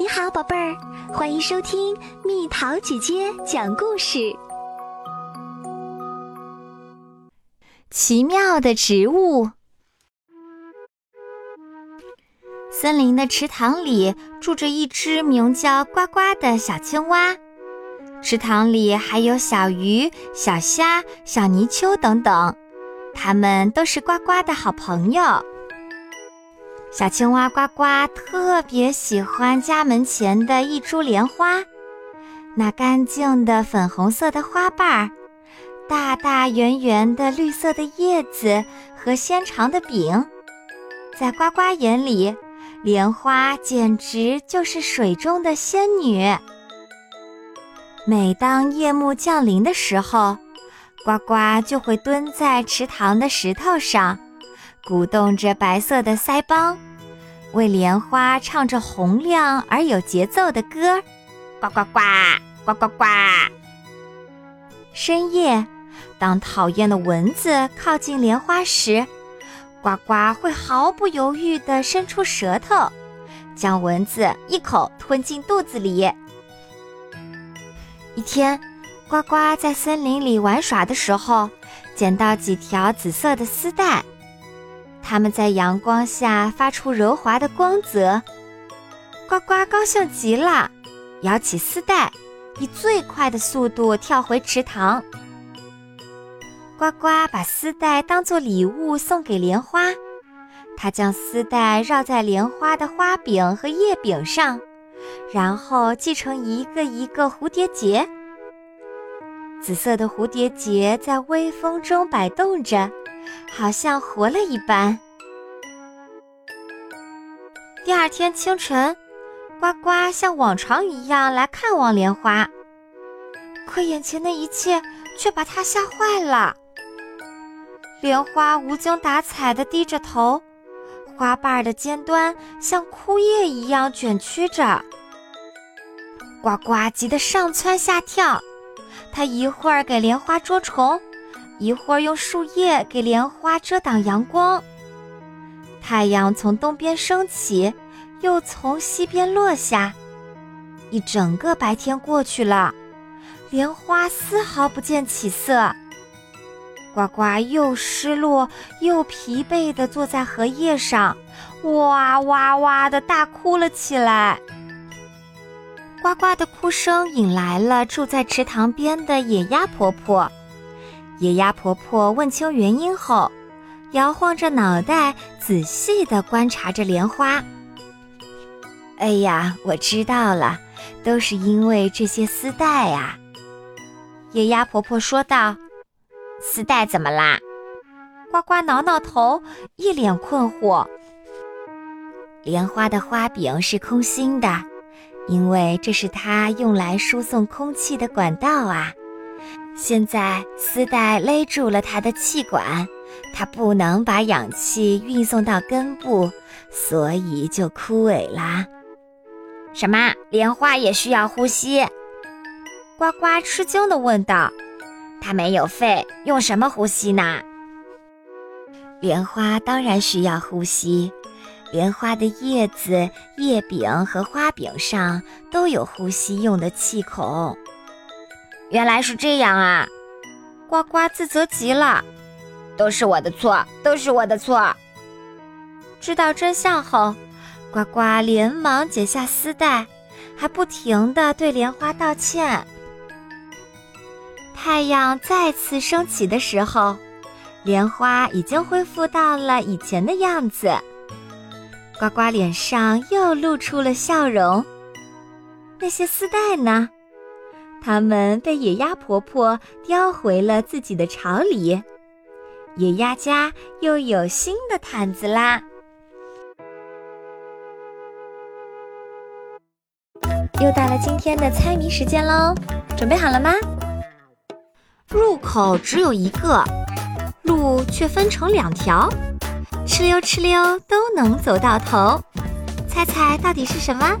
你好，宝贝儿，欢迎收听蜜桃姐姐讲故事。奇妙的植物。森林的池塘里住着一只名叫呱呱的小青蛙，池塘里还有小鱼、小虾、小泥鳅等等，它们都是呱呱的好朋友。小青蛙呱呱特别喜欢家门前的一株莲花，那干净的粉红色的花瓣儿，大大圆圆的绿色的叶子和纤长的柄，在呱呱眼里，莲花简直就是水中的仙女。每当夜幕降临的时候，呱呱就会蹲在池塘的石头上。鼓动着白色的腮帮，为莲花唱着洪亮而有节奏的歌，呱呱呱，呱呱呱。深夜，当讨厌的蚊子靠近莲花时，呱呱会毫不犹豫地伸出舌头，将蚊子一口吞进肚子里。一天，呱呱在森林里玩耍的时候，捡到几条紫色的丝带。它们在阳光下发出柔滑的光泽，呱呱高兴极了，摇起丝带，以最快的速度跳回池塘。呱呱把丝带当做礼物送给莲花，它将丝带绕在莲花的花柄和叶柄上，然后系成一个一个蝴蝶结。紫色的蝴蝶结在微风中摆动着。好像活了一般。第二天清晨，呱呱像往常一样来看望莲花，可眼前的一切却把他吓坏了。莲花无精打采地低着头，花瓣的尖端像枯叶一样卷曲着。呱呱急得上蹿下跳，他一会儿给莲花捉虫。一会儿用树叶给莲花遮挡阳光，太阳从东边升起，又从西边落下，一整个白天过去了，莲花丝毫不见起色。呱呱又失落又疲惫地坐在荷叶上，哇哇哇地大哭了起来。呱呱的哭声引来了住在池塘边的野鸭婆婆。野鸭婆婆问清原因后，摇晃着脑袋，仔细地观察着莲花。哎呀，我知道了，都是因为这些丝带啊！野鸭婆婆说道。丝带怎么啦？呱呱挠挠头，一脸困惑。莲花的花柄是空心的，因为这是它用来输送空气的管道啊。现在丝带勒住了它的气管，它不能把氧气运送到根部，所以就枯萎啦。什么？莲花也需要呼吸？呱呱吃惊地问道：“它没有肺，用什么呼吸呢？”莲花当然需要呼吸，莲花的叶子、叶柄和花柄上都有呼吸用的气孔。原来是这样啊！呱呱自责极了，都是我的错，都是我的错。知道真相后，呱呱连忙解下丝带，还不停地对莲花道歉。太阳再次升起的时候，莲花已经恢复到了以前的样子，呱呱脸上又露出了笑容。那些丝带呢？它们被野鸭婆婆叼回了自己的巢里，野鸭家又有新的毯子啦。又到了今天的猜谜时间喽，准备好了吗？入口只有一个，路却分成两条，哧溜哧溜都能走到头，猜猜到底是什么？